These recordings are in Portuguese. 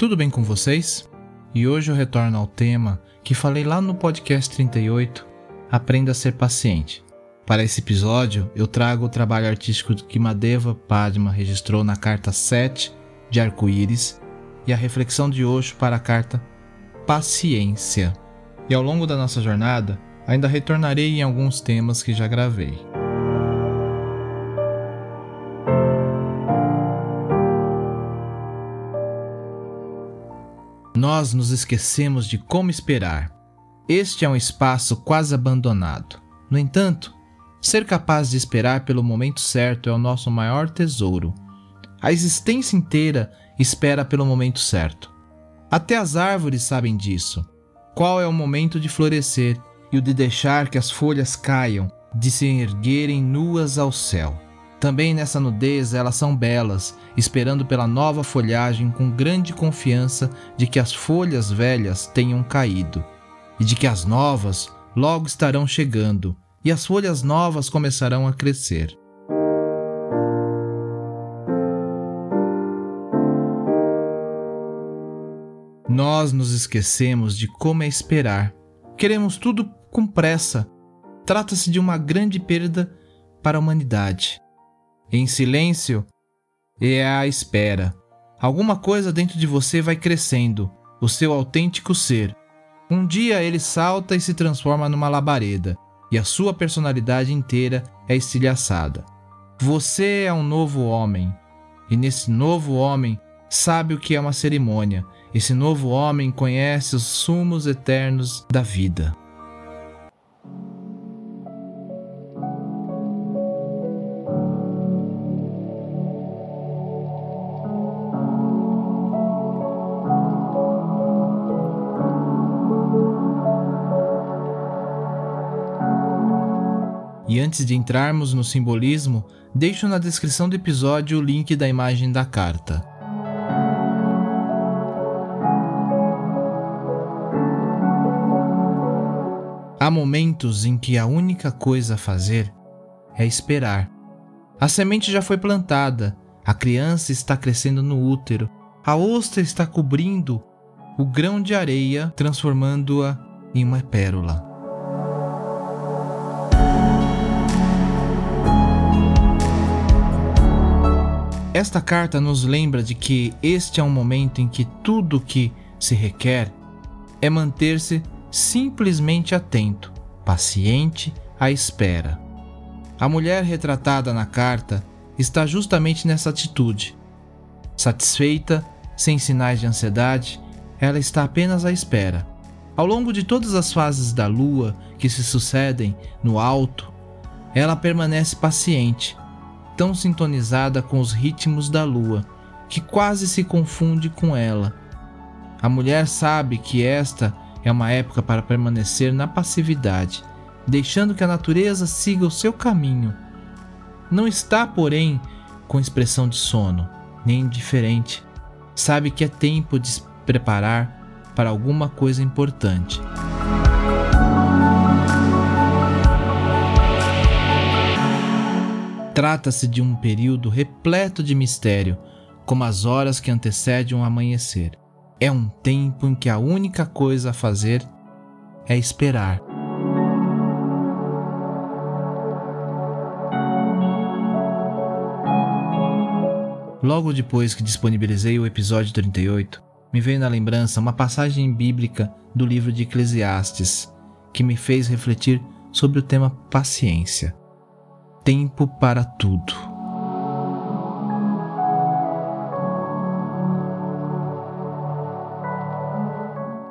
Tudo bem com vocês? E hoje eu retorno ao tema que falei lá no podcast 38, Aprenda a ser paciente. Para esse episódio, eu trago o trabalho artístico que Madeva Padma registrou na carta 7 de Arco-Íris e a reflexão de Osho para a carta Paciência. E ao longo da nossa jornada, ainda retornarei em alguns temas que já gravei. Nós nos esquecemos de como esperar. Este é um espaço quase abandonado. No entanto, ser capaz de esperar pelo momento certo é o nosso maior tesouro. A existência inteira espera pelo momento certo. Até as árvores sabem disso. Qual é o momento de florescer e o de deixar que as folhas caiam, de se erguerem nuas ao céu. Também nessa nudez elas são belas, esperando pela nova folhagem com grande confiança de que as folhas velhas tenham caído, e de que as novas logo estarão chegando, e as folhas novas começarão a crescer. Nós nos esquecemos de como é esperar. Queremos tudo com pressa. Trata-se de uma grande perda para a humanidade. Em silêncio é a espera. Alguma coisa dentro de você vai crescendo, o seu autêntico ser. Um dia ele salta e se transforma numa labareda, e a sua personalidade inteira é estilhaçada. Você é um novo homem, e nesse novo homem sabe o que é uma cerimônia. Esse novo homem conhece os sumos eternos da vida. Antes de entrarmos no simbolismo, deixo na descrição do episódio o link da imagem da carta. Há momentos em que a única coisa a fazer é esperar. A semente já foi plantada, a criança está crescendo no útero, a ostra está cobrindo o grão de areia, transformando-a em uma pérola. Esta carta nos lembra de que este é um momento em que tudo o que se requer é manter-se simplesmente atento, paciente à espera. A mulher retratada na carta está justamente nessa atitude. Satisfeita, sem sinais de ansiedade, ela está apenas à espera. Ao longo de todas as fases da lua que se sucedem no alto, ela permanece paciente, tão sintonizada com os ritmos da lua que quase se confunde com ela. A mulher sabe que esta é uma época para permanecer na passividade, deixando que a natureza siga o seu caminho. Não está, porém, com expressão de sono, nem indiferente. Sabe que é tempo de se preparar para alguma coisa importante. Trata-se de um período repleto de mistério, como as horas que antecedem o amanhecer. É um tempo em que a única coisa a fazer é esperar. Logo depois que disponibilizei o episódio 38, me veio na lembrança uma passagem bíblica do livro de Eclesiastes que me fez refletir sobre o tema paciência tempo para tudo.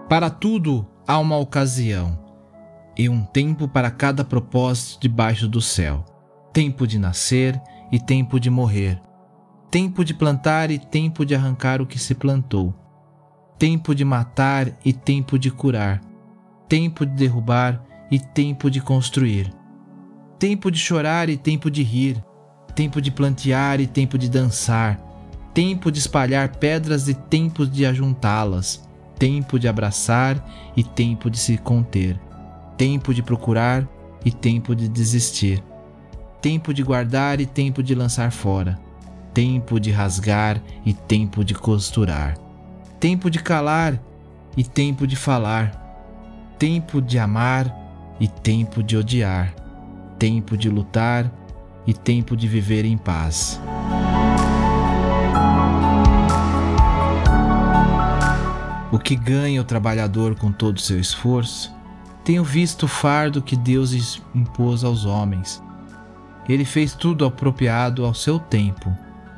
Para tudo há uma ocasião, e um tempo para cada propósito debaixo do céu: tempo de nascer e tempo de morrer, tempo de plantar e tempo de arrancar o que se plantou, tempo de matar e tempo de curar, tempo de derrubar e tempo de construir, tempo de chorar e tempo de rir, tempo de plantear e tempo de dançar, tempo de espalhar pedras e tempo de ajuntá-las, tempo de abraçar e tempo de se conter, tempo de procurar e tempo de desistir, tempo de guardar e tempo de lançar fora, tempo de rasgar e tempo de costurar, tempo de calar e tempo de falar, tempo de amar e tempo de odiar, tempo de lutar e tempo de viver em paz. O que ganha o trabalhador com todo o seu esforço? Tenho visto o fardo que Deus impôs aos homens. Ele fez tudo apropriado ao seu tempo.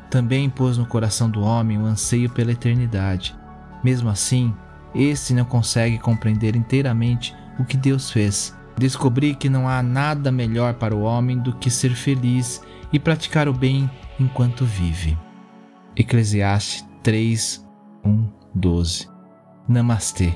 Também impôs no coração do homem o anseio pela eternidade. Mesmo assim, este não consegue compreender inteiramente o que Deus fez. Descobri que não há nada melhor para o homem do que ser feliz e praticar o bem enquanto vive. Eclesiastes 3, 1, 12 Namastê.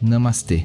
Namastê.